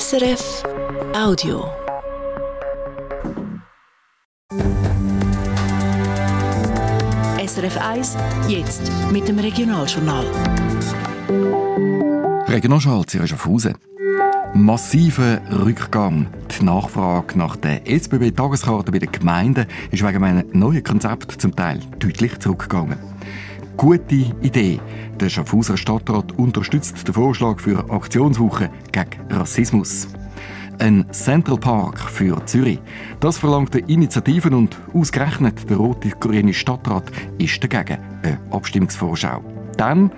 SRF Audio. SRF 1, jetzt mit dem Regionaljournal. Regionalschall Schaffhausen. Massiver Rückgang. Die Nachfrage nach der SBB-Tageskarte bei den Gemeinden ist wegen einem neuen Konzept zum Teil deutlich zurückgegangen. Gute Idee. Der Schaffhauser Stadtrat unterstützt den Vorschlag für Aktionswoche gegen Rassismus. Ein Central Park für Zürich. Das verlangt Initiativen und ausgerechnet der rote-grüne Stadtrat ist dagegen eine Abstimmungsvorschau. Dann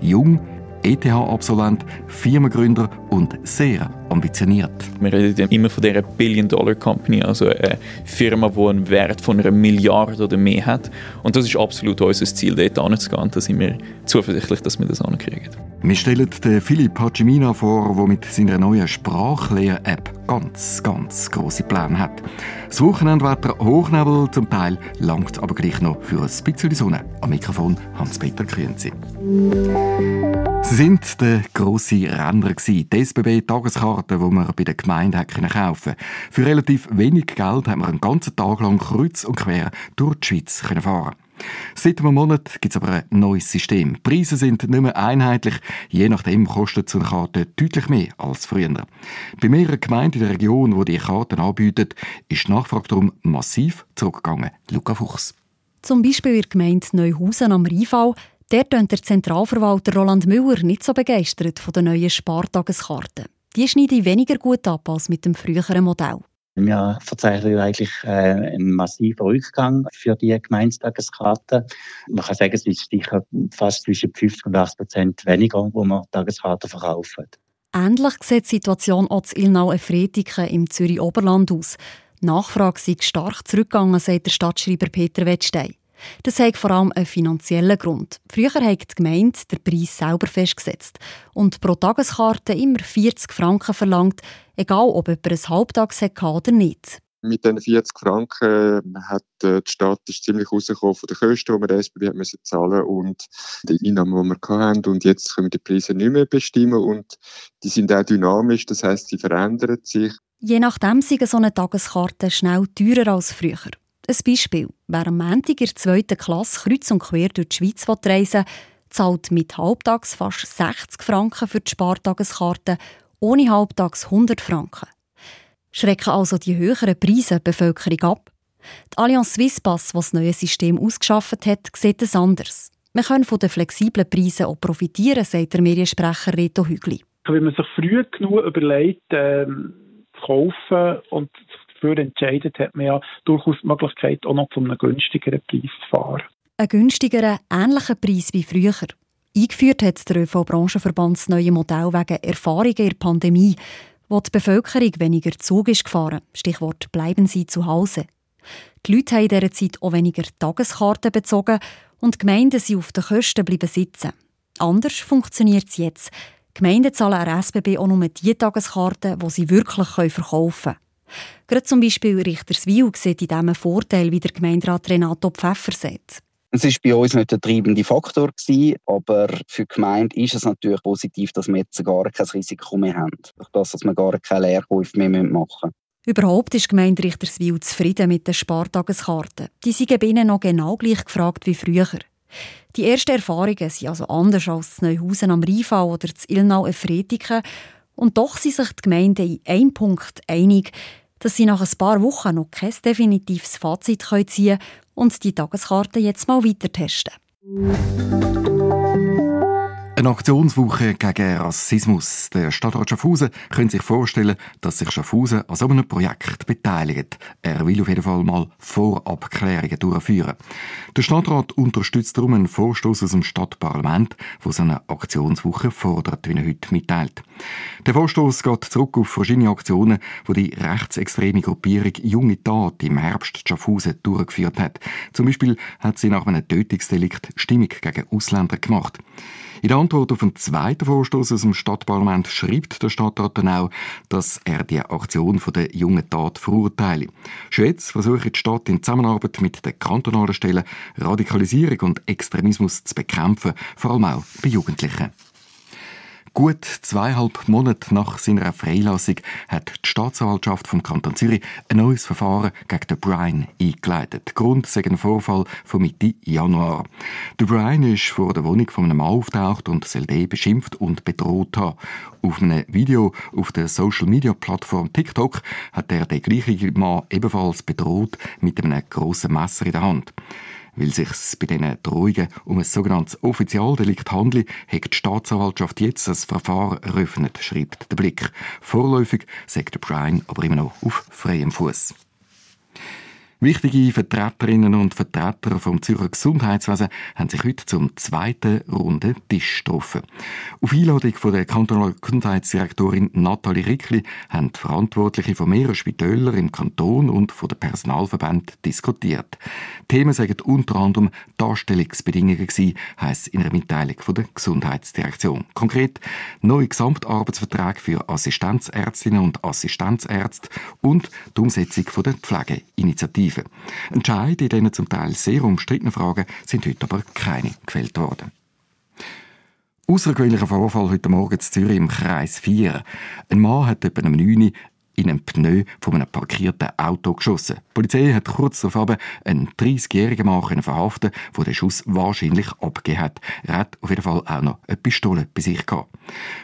jung, ETH-Absolvent, Firmengründer und sehr ambitioniert. Wir reden immer von dieser Billion-Dollar-Company, also eine Firma, die einen Wert von einer Milliarde oder mehr hat. Und das ist absolut unser Ziel, dort anzugehen. Da sind wir zuversichtlich, dass wir das ankriegen. Wir stellen den Philipp Hachimina vor, der mit seiner neuen Sprachlehr-App ganz, ganz grosse Pläne hat. Das Wochenendwetter Hochnebel zum Teil langt aber gleich noch für ein bisschen Sonne. Am Mikrofon Hans-Peter Grünzi. Sie sind der grosse Renner. Die SBB-Tageskarten, die man bei der Gemeinde kaufen konnte. Für relativ wenig Geld haben wir einen ganzen Tag lang kreuz und quer durch die Schweiz fahren Seit einem Monat gibt es aber ein neues System. Die Preise sind nicht mehr einheitlich. Je nachdem kostet so eine Karte deutlich mehr als früher. Bei mehreren Gemeinden in der Region, die diese Karten anbieten, ist die Nachfrage darum massiv zurückgegangen. Luca Fuchs. Zum Beispiel in der Gemeinde Neuhausen am Rheinfall. Dort tönt der Zentralverwalter Roland Müller nicht so begeistert von den neuen Spartageskarten. Die schneiden weniger gut ab als mit dem früheren Modell. Wir verzeichnen eigentlich äh, einen massiven Rückgang für die Gemeindetageskarten. Man kann sagen, es ist sicher fast zwischen 50 und 80 Prozent weniger, wo wir Tageskarten verkaufen. Ähnlich sieht die Situation auch in Ilnau-Efretiken im Zürich-Oberland aus. Die Nachfrage sei stark zurückgegangen, sagt der Stadtschreiber Peter Wettstein. Das hat vor allem einen finanziellen Grund. Früher hat die Gemeinde den Preis selber festgesetzt und pro Tageskarte immer 40 Franken verlangt, egal ob jemand ein Halbtags hatte oder nicht. Mit diesen 40 Franken hat äh, die Stadt ist ziemlich rausgekommen von den Kosten, die wir der SBB müssen zahlen und die Einnahmen, die wir hatten. Und jetzt können wir die Preise nicht mehr bestimmen und die sind auch dynamisch, das heißt, sie verändern sich. Je nachdem sind so eine Tageskarte schnell teurer als früher. Ein Beispiel. Wer am Montag in der zweiten Klasse kreuz und quer durch die Schweiz reisen will, zahlt mit Halbtags fast 60 Franken für die Spartageskarte, ohne Halbtags 100 Franken. Schrecken also die höheren Preise die Bevölkerung ab? Die Allianz Swisspass, die das neue System ausgeschafft hat, sieht es anders. Man kann von den flexiblen Preisen auch profitieren, sagt der Mediensprecher Reto Hügli. Wenn man sich früh genug überlegt, ähm, zu kaufen und dafür entscheidet, hat man ja durchaus die Möglichkeit, auch noch zu einem günstigeren Preis zu fahren. Ein günstigerer, ähnlicher Preis wie früher. Eingeführt hat der ÖV-Branchenverband das neue Modell wegen Erfahrungen in der Pandemie, wo die Bevölkerung weniger Zug ist gefahren. Stichwort «Bleiben Sie zu Hause». Die Leute haben in dieser Zeit auch weniger Tageskarten bezogen und die Gemeinden sind auf den Kosten bleiben sitzen. Anders funktioniert es jetzt. Die Gemeinden zahlen an SBB auch nur die Tageskarten, die sie wirklich verkaufen können. Gerade zum Beispiel Richterswil sieht in diesem Vorteil, wie der Gemeinderat Renato Pfeffer sieht. Es war bei uns nicht der treibende Faktor, gewesen, aber für die Gemeinde ist es natürlich positiv, dass wir jetzt gar kein Risiko mehr haben. Durch das, dass wir gar keine Leerkäufe mehr machen müssen. Überhaupt ist die Gemeinde Richterswil zufrieden mit den Spartageskarten. Die sind bei ihnen noch genau gleich gefragt wie früher. Die ersten Erfahrungen sind also anders als das Neuhausen am Rheinfall oder das Ilnau-Efretiken. Und doch sind sich die Gemeinden in einem Punkt einig, dass sie nach ein paar Wochen noch kein definitives Fazit ziehen können und die Tageskarte jetzt mal weiter testen. Eine Aktionswoche gegen Rassismus. Der Stadtrat Schaffhausen könnte sich vorstellen, dass sich Schaffhausen an so einem Projekt beteiligt. Er will auf jeden Fall mal Vorabklärungen durchführen. Der Stadtrat unterstützt darum einen Vorstoß aus dem Stadtparlament, der so eine Aktionswoche fordert, wie er heute mitteilt. Der Vorstoß geht zurück auf verschiedene Aktionen, die die rechtsextreme Gruppierung Junge Tat im Herbst Schaffhausen durchgeführt hat. Zum Beispiel hat sie nach einem Tötungsdelikt Stimmung gegen Ausländer gemacht. In der Antwort auf den zweiten Vorstoß aus dem Stadtparlament schreibt der Stadtrat dann auch, dass er die Aktion der jungen Tat verurteile. Schon jetzt versuche die Stadt in Zusammenarbeit mit den kantonalen Stellen Radikalisierung und Extremismus zu bekämpfen, vor allem auch bei Jugendlichen. Gut zweieinhalb Monate nach seiner Freilassung hat die Staatsanwaltschaft vom Kanton Zürich ein neues Verfahren gegen den Brian eingeleitet. Grund sei ein Vorfall von Mitte Januar. Der Brian ist vor der Wohnung von einem Mann auftaucht und soll den beschimpft und bedroht haben. Auf einem Video auf der Social-Media-Plattform TikTok hat er den gleichen Mann ebenfalls bedroht mit einem grossen Messer in der Hand. Weil sich bei diesen Drohungen um ein sogenanntes Offizialdelikt handelt, hat die Staatsanwaltschaft jetzt das Verfahren eröffnet, schreibt der Blick. Vorläufig sagt Brian aber immer noch auf freiem Fuß. Wichtige Vertreterinnen und Vertreter vom Zürcher Gesundheitswesen haben sich heute zum zweiten Runde Tisch getroffen. Auf Einladung von der kantonalen Gesundheitsdirektorin Nathalie Rickli haben die Verantwortliche von mehreren Spitälern im Kanton und von der Personalverband diskutiert. Themen sagen unter anderem Darstellungsbedingungen gewesen, heisst in einer Mitteilung von der Gesundheitsdirektion. Konkret neue Gesamtarbeitsverträge für Assistenzärztinnen und Assistenzärzte und die Umsetzung von der Pflegeinitiative. Alternativen. Entscheide in diesen zum Teil sehr umstrittenen Fragen sind heute aber keine gefällt worden. Außergewöhnlicher Vorfall heute Morgen in Zürich im Kreis 4. Ein Mann hat etwa um 9 Uhr in einem Pneu von einem parkierten Auto geschossen. Die Polizei hat kurz darauf einen 30-jährigen Mann verhaften, der den Schuss wahrscheinlich abgegeben hat. Er hat auf jeden Fall auch noch eine Pistole bei sich gehabt.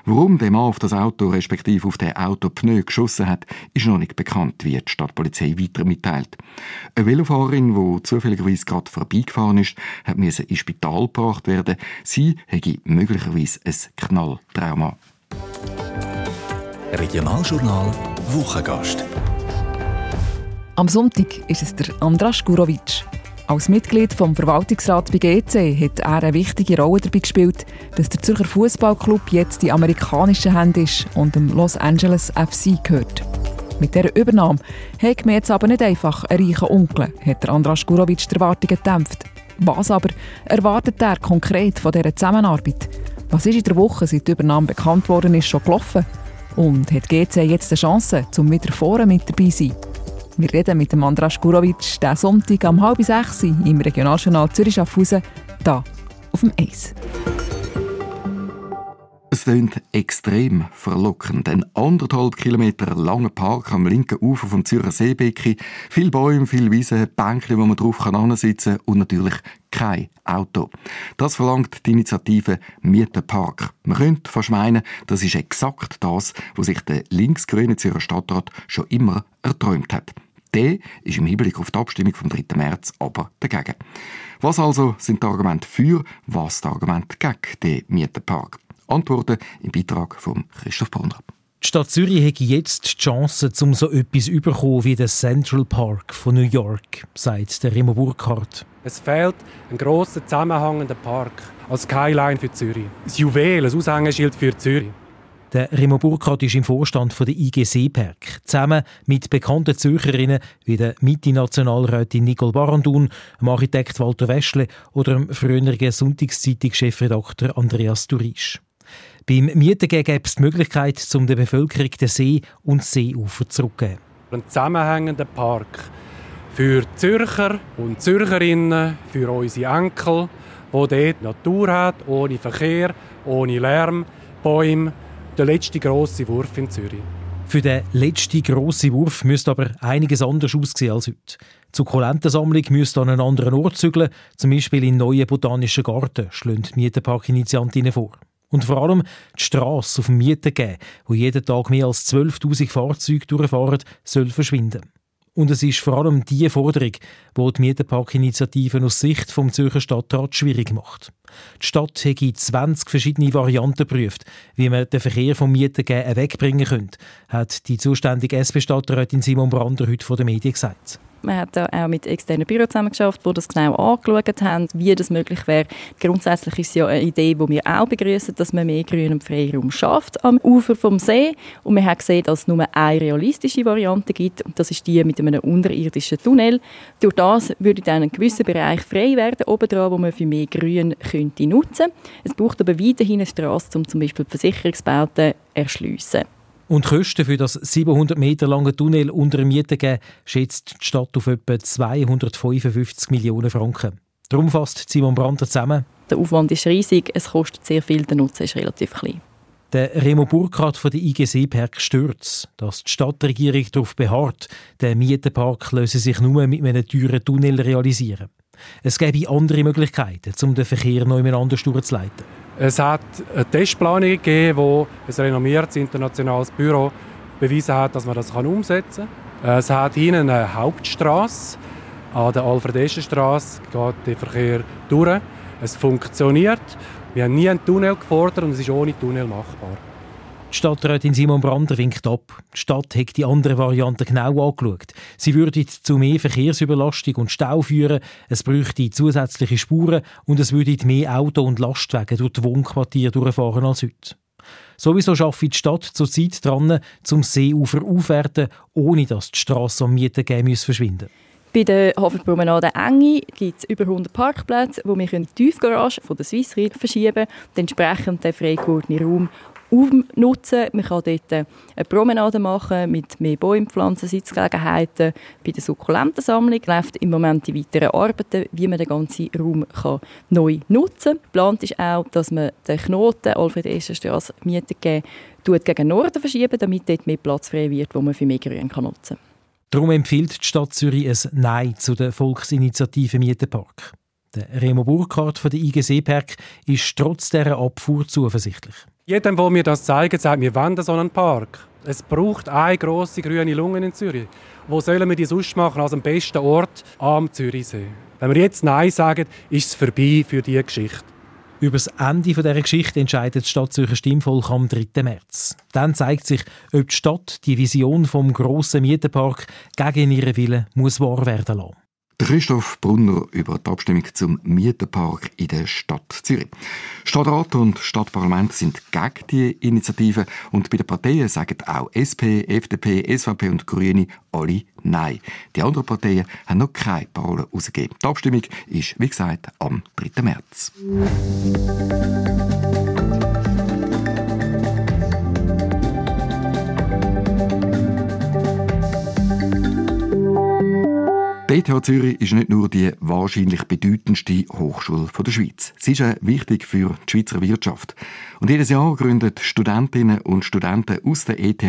Warum der Mann auf das Auto respektive auf den Autopneu geschossen hat, ist noch nicht bekannt, wie die Stadtpolizei weiter mitteilt. Eine Velofahrerin, die zufälligerweise gerade vorbeigefahren ist, hat ins Spital gebracht werden. Sie hätte möglicherweise ein Knalltrauma. Regionaljournal Wochengast. Am Sonntag ist es der Andras Gurovic. Als Mitglied vom Verwaltungsrat bei GC hat er eine wichtige Rolle dabei gespielt, dass der Zürcher Fußballclub jetzt die amerikanischen Hände ist und dem Los Angeles FC gehört. Mit dieser Übernahme hat mir jetzt aber nicht einfach einen reichen Onkel, hat Andras Gurovic die Erwartungen gedämpft. Was aber erwartet er konkret von dieser Zusammenarbeit? Was ist in der Woche, seit die Übernahme bekannt worden ist, schon gelaufen? Und hat GC jetzt eine Chance, um wieder vorne mit dabei zu sein? Wir reden mit dem Andras Gurovic diesen Sonntag um halb sechs im Regionaljournal Zürich-Schaffhausen, hier auf dem Eis. Es klingt extrem verlockend. Ein anderthalb Kilometer langer Park am linken Ufer vom Zürcher Seebecken. Viele Bäume, viele Wiesen, Bänke, wo man drauf kann sitzen und natürlich kein Auto. Das verlangt die Initiative Mietenpark. Man könnte fast meinen, das ist exakt das, was sich der linksgrüne Zürcher Stadtrat schon immer erträumt hat. Der ist im Hinblick auf die Abstimmung vom 3. März aber dagegen. Was also sind die Argumente für, was die Argumente gegen den Mietenpark? Antworten im Beitrag von Christoph Brunner. Die Stadt Zürich hätte jetzt die Chance, um so etwas überkommen wie den Central Park von New York, sagt der Remo Burkhardt. Es fehlt ein grosser zusammenhängender Park als Skyline für Zürich. Ein Juwel, ein Aushängeschild für Zürich. Der Remo Burkhardt ist im Vorstand der IG Seeberg, zusammen mit bekannten Zürcherinnen wie der Mitte-Nationalrätin Nicole Barandun, dem Architekt Walter Weschle oder dem früheren Sonntagszeitung-Chefredakteur Andreas Durisch. Beim Mieten gäbe es die Möglichkeit, um der Bevölkerung den See und das Seeufer zurückzugeben. Ein zusammenhängender Park für Zürcher und Zürcherinnen, für unsere Enkel, wo dort Natur hat, ohne Verkehr, ohne Lärm, Bäume. Der letzte grosse Wurf in Zürich. Für den letzten grossen Wurf müsste aber einiges anders aussehen als heute. Die Sukkulentensammlung müsste an einen anderen Ort zügeln, zum Beispiel in neuen botanischen Garten, schlagen die Mietenpark-Initiantinnen vor. Und vor allem die Strasse auf dem Mietengeben, wo jeden Tag mehr als 12.000 Fahrzeuge durchfahren, soll verschwinden. Und es ist vor allem diese Forderung, die die Mietenpark-Initiative aus Sicht vom Zürcher Stadtrat schwierig macht. Die Stadt hätte 20 verschiedene Varianten geprüft, wie man den Verkehr vom Mietengeben wegbringen könnte, hat die zuständige SP-Stadträtin Simon Brander heute vor den Medien gesagt. Man hat auch mit externen Büros zusammengeschafft, die das genau angeschaut haben, wie das möglich wäre. Grundsätzlich ist es ja eine Idee, die wir auch begrüßen, dass man mehr Grün- und Freiraum schafft am Ufer vom See. Und wir haben gesehen, dass es nur eine realistische Variante gibt, und das ist die mit einem unterirdischen Tunnel. Durch das würde dann ein gewisser Bereich frei werden, obendran, wo man für mehr Grün könnte nutzen. Es braucht aber weiterhin eine Straße, um zum Beispiel Versicherungsbauten erschliessen. Und die Kosten für das 700 Meter lange Tunnel unter dem Mietengeben schätzt die Stadt auf etwa 255 Millionen Franken. Darum fasst Simon Brandt zusammen. Der Aufwand ist riesig, es kostet sehr viel, der Nutzen ist relativ klein. Der Remo Burkhardt von der IG Seeberg stört dass die Stadtregierung darauf beharrt, der Mietenpark löse sich nur mit einem teuren Tunnel realisieren. Es gäbe andere Möglichkeiten, um den Verkehr noch anders durchzuleiten. Es hat eine Testplanung gegeben, wo ein renommiertes internationales Büro bewiesen hat, dass man das umsetzen kann. Es hat hinten eine Hauptstraße. An der Alfred-Eschen-Straße geht der Verkehr durch. Es funktioniert. Wir haben nie einen Tunnel gefordert und es ist ohne Tunnel machbar. Stadträtin Simon Brander winkt ab. Die Stadt hat die andere Variante genau angeschaut. Sie würde zu mehr Verkehrsüberlastung und Stau führen, es bräuchte zusätzliche Spuren und es würde mehr Auto- und Lastwagen durch die Wohnquartiere durchfahren als heute. Sowieso arbeitet die Stadt zurzeit dran, zum Seeufer aufwerten, ohne dass die Strasse am Mieten geben verschwinden bei der Hafenpromenade Enge gibt es über 100 Parkplätze, wo wir die Tiefgarage von der Swiss Rail verschieben und entsprechend den freigewordenen Raum umnutzen. Man kann dort eine Promenade machen mit mehr Bäumen, Sitzgelegenheiten. Bei der Sukkulentensammlung läuft im Moment die weiteren Arbeiten, wie man den ganzen Raum kann neu nutzen kann. Geplant ist auch, dass man den Knoten Alfred Escher Straße Miete geben gegen Norden verschieben, damit dort mehr Platz frei wird, wo man für mehr Grün kann nutzen kann. Darum empfiehlt die Stadt Zürich ein Nein zu der Volksinitiative Mietenpark. Der Remo Burkhardt von der IG Seeberg ist trotz dieser Abfuhr zuversichtlich. Jedem, der mir das zeigt, sagt, wir wollen so einen Park. Es braucht eine grosse grüne Lunge in Zürich. Wo sollen wir die sonst machen als am besten Ort am Zürichsee? Wenn wir jetzt Nein sagen, ist es vorbei für diese Geschichte. Über das Ende dieser Geschichte entscheidet das Stadtzürcher Stimmvolk am 3. März. Dann zeigt sich, ob die Stadt die Vision vom grossen Mietenpark gegen ihren Willen muss wahr werden lassen. Christoph Brunner über die Abstimmung zum Mietenpark in der Stadt Zürich. Stadtrat und Stadtparlament sind gegen die Initiative und bei den Parteien sagen auch SP, FDP, SVP und Grüne alle Nein. Die anderen Parteien haben noch keine Parolen herausgegeben. Die Abstimmung ist, wie gesagt, am 3. März. ETH Zürich ist nicht nur die wahrscheinlich bedeutendste Hochschule der Schweiz. Sie ist auch wichtig für die Schweizer Wirtschaft. Und jedes Jahr gründen Studentinnen und Studenten aus der ETH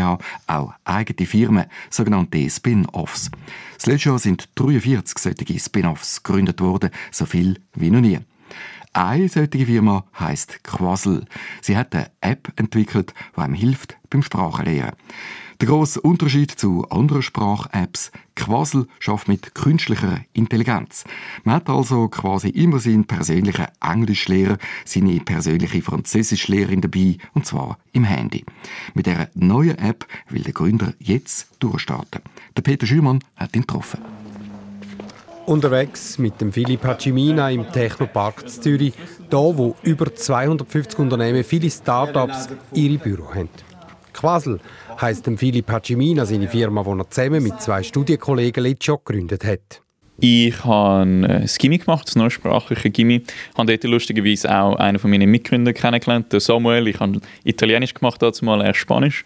auch eigene Firmen, sogenannte Spin-Offs. Das letzte Jahr sind 43 solche Spin-Offs gegründet worden, so viel wie noch nie. Eine solche Firma heisst Quasel. Sie hat eine App entwickelt, die einem hilft beim Sprachenlernen. Der grosse Unterschied zu anderen Sprach-Apps, Quasel schafft mit künstlicher Intelligenz. Man hat also quasi immer seinen persönlichen Englischlehrer, seine persönliche Französischlehrerin dabei, und zwar im Handy. Mit dieser neuen App will der Gründer jetzt durchstarten. Der Peter Schümann hat ihn getroffen. Unterwegs mit dem Philipp Hacimina im Technopark Zürich, da wo über 250 Unternehmen, viele Start-ups ihre Büro haben. Quasel heisst Philipp Hacimina seine Firma, die er zusammen mit zwei Studienkollegen letztes Jahr gegründet hat. Ich habe ein Gimmi gemacht, das neusprachliche Gimmi. Ich habe dort lustigerweise auch einen von meinen Mitgründern kennengelernt, Samuel. Ich habe Italienisch gemacht, dazu mal erst Spanisch.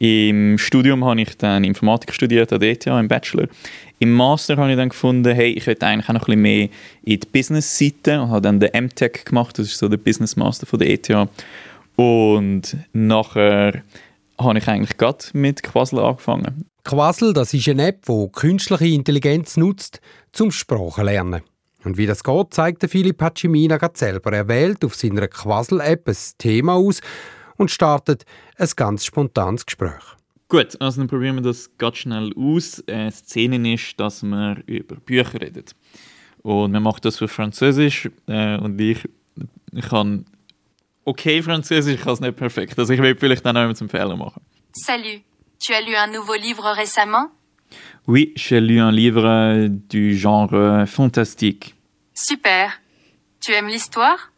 Im Studium habe ich dann Informatik studiert an der ETH im Bachelor. Im Master habe ich dann gefunden, hey, ich möchte eigentlich auch noch ein bisschen mehr in die Business-Seite und habe dann den MTech gemacht, das ist so der Business Master von der ETH. Und nachher habe ich eigentlich gerade mit Quasel angefangen. Quasel, das ist eine App, die künstliche Intelligenz nutzt, zum Sprachenlernen. Und wie das geht, zeigt der Philipp Hacimina gerade selber. Er wählt auf seiner Quasel-App ein Thema aus und startet ein ganz spontanes Gespräch. Gut, also dann probieren wir das ganz schnell aus. Äh, Szene ist, dass man über Bücher redet. Und man macht das für Französisch äh, und ich, ich kann okay Französisch, ich kann es nicht perfekt. Also ich will vielleicht dann auch zum Fehler machen. Salut, tu as lu un nouveau livre récemment? Oui, j'ai lu un livre du genre fantastique. Super. Tu aimes l'histoire?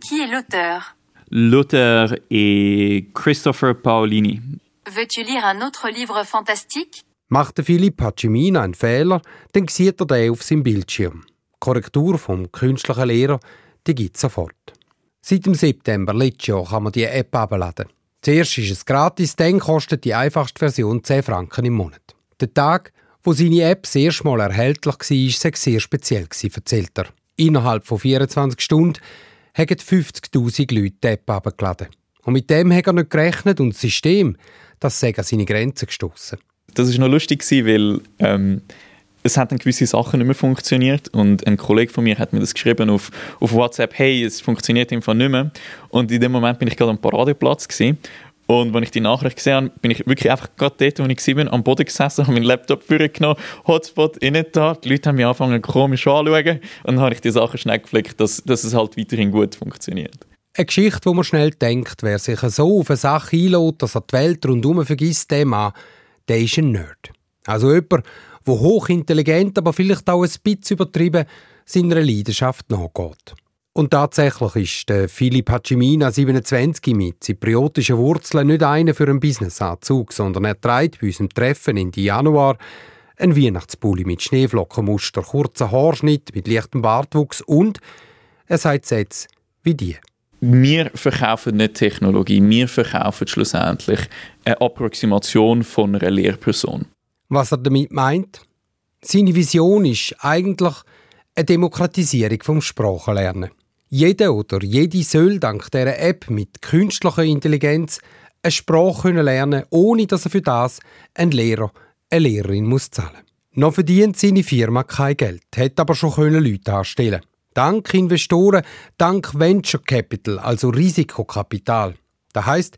Qui est l'auteur? L'auteur est Christopher Paolini. Veux-tu lire un autre livre fantastique? Macht Philipp Hacimina einen Fehler, dann sieht er den auf seinem Bildschirm. Die Korrektur vom künstlichen Lehrer, die gibt sofort. Seit dem September letztes Jahr kann man die App abladen. Zuerst ist es gratis, dann kostet die einfachste Version 10 Franken im Monat. Der Tag, wo seine App das erste Mal erhältlich war, war sehr speziell, erzählt er. Innerhalb von 24 Stunden haben 50'000 Leute die App abgeladen. Und mit dem hat er nicht gerechnet und das System, das sei an seine Grenzen gestoßen. Das war noch lustig, weil ähm, es hat dann gewisse Sachen nicht mehr funktioniert und ein Kollege von mir hat mir das geschrieben auf, auf WhatsApp, hey, es funktioniert einfach nicht mehr. Und in dem Moment bin ich gerade am Paradeplatz gewesen. Und als ich die Nachricht gesehen habe, bin ich wirklich einfach gerade dort, wo ich war, am Boden gesessen, habe meinen Laptop vorgenommen, Hotspot innen da, die Leute haben mich angefangen komisch anzuschauen und dann habe ich die Sachen schnell geflickt, dass, dass es halt weiterhin gut funktioniert. Eine Geschichte, wo man schnell denkt, wer sich so auf eine Sache einlädt, dass er die Welt rundherum vergisst, der Mann, der ist ein Nerd. Also jemand, der hochintelligent, aber vielleicht auch ein bisschen übertrieben seiner Leidenschaft nachgeht. Und tatsächlich ist der Philipp Hachimina 27 mit zypriotischen Wurzeln nicht einer für einen Businessanzug, sondern er trägt bei unserem Treffen Ende Januar einen Weihnachtspulli mit Schneeflockenmuster, kurzen Haarschnitt mit leichtem Bartwuchs und er sagt Sätze wie die. Wir verkaufen nicht Technologie, wir verkaufen schlussendlich eine Approximation von einer Lehrperson. Was er damit meint? Seine Vision ist eigentlich eine Demokratisierung vom Sprachenlernen. Jeder oder jede soll dank dieser App mit künstlicher Intelligenz eine Sprache lernen ohne dass er für das ein Lehrer, eine Lehrerin muss zahlen. Noch verdient seine Firma kein Geld, hätte aber schon Leute anstellen Dank Investoren, dank Venture Capital, also Risikokapital. Das heißt,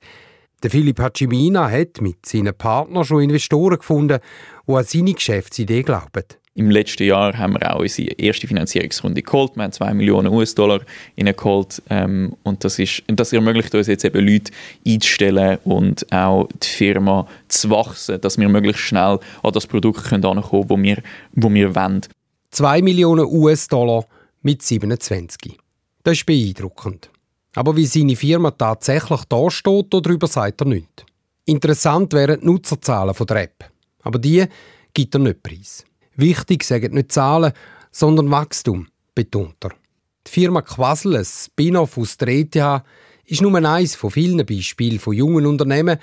der Philipp Hachimina hat mit seinen Partnern schon Investoren gefunden, die an seine Geschäftsidee glauben. Im letzten Jahr haben wir auch unsere erste Finanzierungsrunde geholt. Wir haben 2 Millionen US-Dollar geholt. Ähm, und das, ist, das ermöglicht uns jetzt eben Leute einzustellen und auch die Firma zu wachsen, dass wir möglichst schnell an das Produkt können ankommen können, das wir, wo wir wollen. 2 Millionen US-Dollar mit 27. Das ist beeindruckend. Aber wie seine Firma tatsächlich da steht, darüber sagt er nichts. Interessant wären die Nutzerzahlen der App. Aber die gibt er nicht preis. Wichtig sagen nicht Zahlen, sondern Wachstum, betont er. Die Firma Quasel, ein Spin-off aus der ETH, ist nur eines von vielen Beispielen von jungen Unternehmen,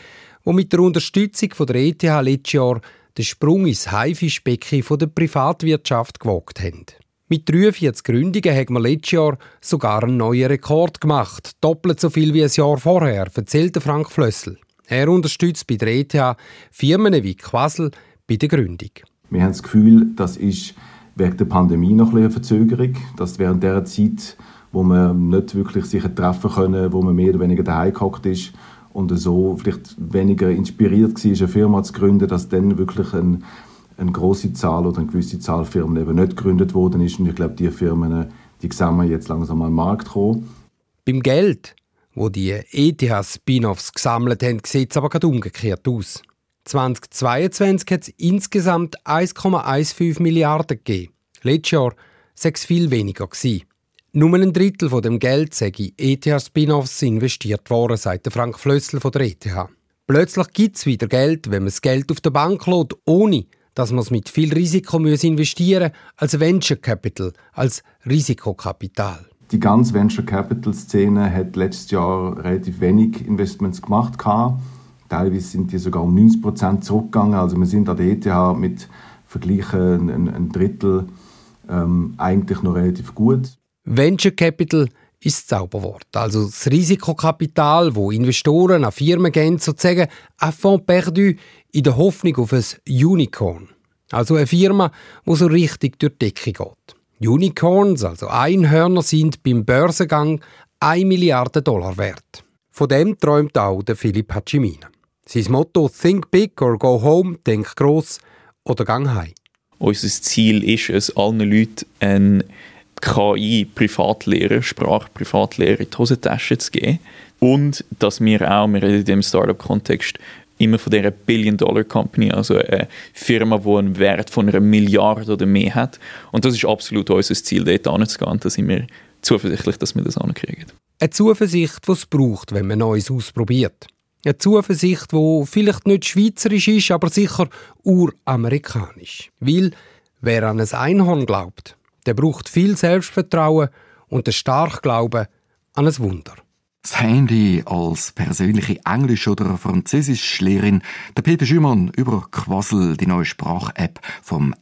die mit der Unterstützung von der ETH letztes Jahr den Sprung ins Haifischbecken der Privatwirtschaft gewagt haben. Mit 43 Gründungen hat man letztes Jahr sogar einen neuen Rekord gemacht. Doppelt so viel wie ein Jahr vorher, erzählte Frank Flössel. Er unterstützt bei der ETH Firmen wie Quasel bei der Gründung. Wir haben das Gefühl, das ist wegen der Pandemie noch ein eine Verzögerung, dass während der Zeit, wo man nicht wirklich sich treffen können, wo man mehr oder weniger daheim gehockt ist und so vielleicht weniger inspiriert war, eine Firma zu gründen, dass dann wirklich ein, eine große Zahl oder eine gewisse Zahl Firmen eben nicht gegründet worden ist. Und ich glaube, die Firmen, die sehen wir jetzt langsam am Markt kommen. Beim Geld, wo die ETH-Spin-Offs gesammelt haben, sieht es aber gerade umgekehrt aus. 2022 hat es insgesamt 1,15 Milliarden gegeben. Letztes Jahr sei es viel weniger gewesen. Nur ein Drittel von dem Geld sei in ETH-Spin-Offs investiert worden, sagt Frank Flössel von der ETH. Plötzlich gibt es wieder Geld, wenn man das Geld auf der Bank lädt, ohne dass man es mit viel Risiko investieren muss, als Venture Capital, als Risikokapital. Die ganze Venture Capital Szene hat letztes Jahr relativ wenig Investments gemacht. Teilweise sind die sogar um 90 Prozent zurückgegangen. Also wir sind an der ETH mit Vergleichen ein, ein Drittel ähm, eigentlich noch relativ gut. Venture Capital ist das Zauberwort. Also das Risikokapital, wo Investoren an Firmen geben, sozusagen ein Fonds perdu in der Hoffnung auf ein Unicorn. Also eine Firma, wo so richtig durch die Decke geht. Unicorns, also Einhörner, sind beim Börsengang 1 Milliarde Dollar wert. Von dem träumt auch der Philipp Hachimina. Sein Motto «Think big or go home» «Denk gross oder gang heim». Unser Ziel ist es, allen Leuten eine KI-Privatlehre, Sprachprivatlehre in die Hosentasche zu geben. Und dass wir auch, wir reden in dem Startup-Kontext, immer von dieser Billion-Dollar-Company, also eine Firma, die einen Wert von einer Milliarde oder mehr hat. Und das ist absolut unser Ziel, dort anzugehen. Da sind wir zuversichtlich, dass wir das ankriegen. Eine Zuversicht, die es braucht, wenn man Neues ausprobiert. Eine Zuversicht, die vielleicht nicht schweizerisch ist, aber sicher uramerikanisch. Weil wer an ein Einhorn glaubt, der braucht viel Selbstvertrauen und einen starken Glauben an ein Wunder. Das Handy als persönliche Englisch- oder Französischlehrerin, der Peter Schümann über Quassel, die neue Sprach-App vom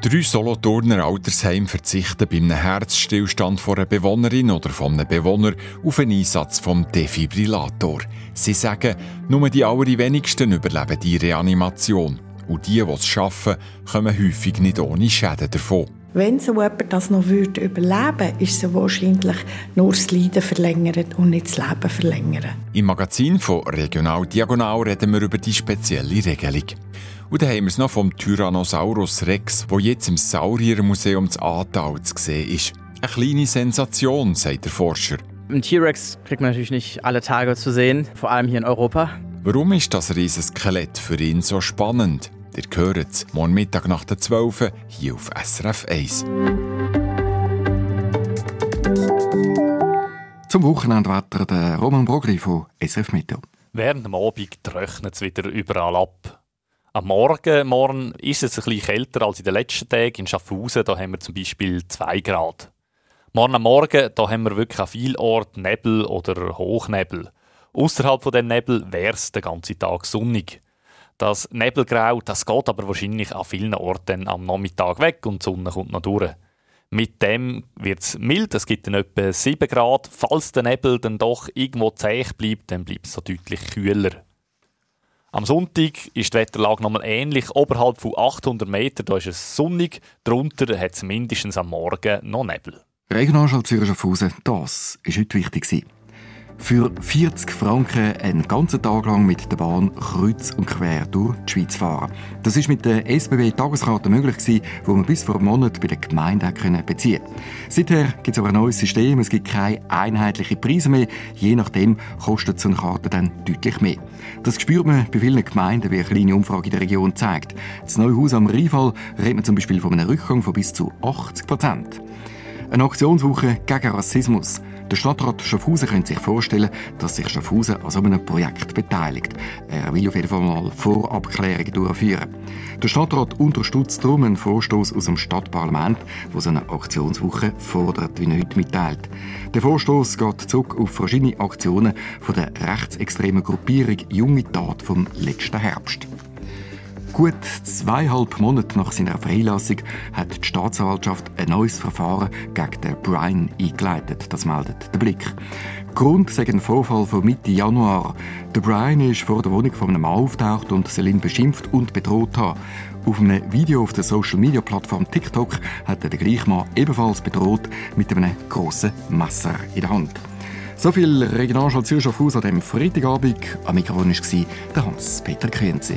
Drei Solothurner Altersheim verzichten bei einem Herzstillstand von einer Bewohnerin oder von einem Bewohner auf einen Einsatz vom Defibrillator. Sie sagen, nur die allerwenigsten überleben die Reanimation. Und die, die es schaffen, kommen häufig nicht ohne Schäden davon. Wenn so jemand das noch würde überleben ist es wahrscheinlich nur das Leiden verlängern und nicht das Leben verlängern. Im Magazin von Regional Diagonal reden wir über die spezielle Regelung. Und dann haben wir es noch vom Tyrannosaurus Rex, wo jetzt im Sauriermuseum zu Aartal zu sehen ist. Eine kleine Sensation, sagt der Forscher. Ein T-Rex kriegt man natürlich nicht alle Tage zu sehen, vor allem hier in Europa. Warum ist das Riesenskelett für ihn so spannend? Ihr hört es morgen Mittag nach der 12 hier auf SRF 1. Zum Wochenendwetter der Roman Brogli von SRF Meteo. Während dem Abend trocknet es wieder überall ab. Am Morgen, morgen ist es ein bisschen kälter als in den letzten Tagen. In Schaffhausen da haben wir zum Beispiel 2 Grad. Morgen am Morgen da haben wir wirklich an vielen Orten Nebel oder Hochnebel. Außerhalb von dem Nebel wäre es den ganzen Tag sonnig. Das Nebelgrau das geht aber wahrscheinlich an vielen Orten am Nachmittag weg und die Sonne kommt noch durch. Mit dem wird es mild, es gibt dann etwa 7 Grad. Falls der Nebel dann doch irgendwo zäh bleibt, dann bleibt es so deutlich kühler. Am Sonntag ist die Wetterlage nochmal ähnlich. Oberhalb von 800 Metern da ist es sonnig, darunter hat es mindestens am Morgen noch Nebel. Regionalschall Zürich Schaffhausen, das war heute wichtig. Für 40 Franken einen ganzen Tag lang mit der Bahn kreuz und quer durch die Schweiz fahren. Das ist mit der SBB-Tageskarte möglich gewesen, wo man bis vor einem Monat bei der Gemeinde beziehen konnte. Seither gibt es aber ein neues System. Es gibt keine einheitlichen Preise mehr. Je nachdem kostet so eine Karte dann deutlich mehr. Das spürt man bei vielen Gemeinden, wie eine kleine Umfrage in der Region zeigt. Das neue Haus am Rheinfall redet man zum Beispiel von einem Rückgang von bis zu 80 Prozent. Eine Aktionswoche gegen Rassismus. Der Stadtrat Schaffhausen könnte sich vorstellen, dass sich Schaffhausen an so einem Projekt beteiligt. Er will auf jeden Fall mal Vorabklärungen durchführen. Der Stadtrat unterstützt darum einen Vorstoß aus dem Stadtparlament, wo so eine Aktionswoche fordert, wie er heute mitteilt. Der Vorstoß geht zurück auf verschiedene Aktionen von der rechtsextremen Gruppierung Junge Tat vom letzten Herbst. Gut zweieinhalb Monate nach seiner Freilassung hat die Staatsanwaltschaft ein neues Verfahren gegen den Brian eingeleitet. Das meldet der Blick. Grund sei ein Vorfall von Mitte Januar. Der Brian ist vor der Wohnung von einem Mann auftaucht und ihn beschimpft und bedroht haben. Auf einem Video auf der Social-Media-Plattform TikTok hat er den gleichen Mann ebenfalls bedroht mit einem grossen Messer in der Hand. So viel Regionalschau Zürich auf Haus an diesem Freitagabend. Am Mikrofon war Hans-Peter Krienzi.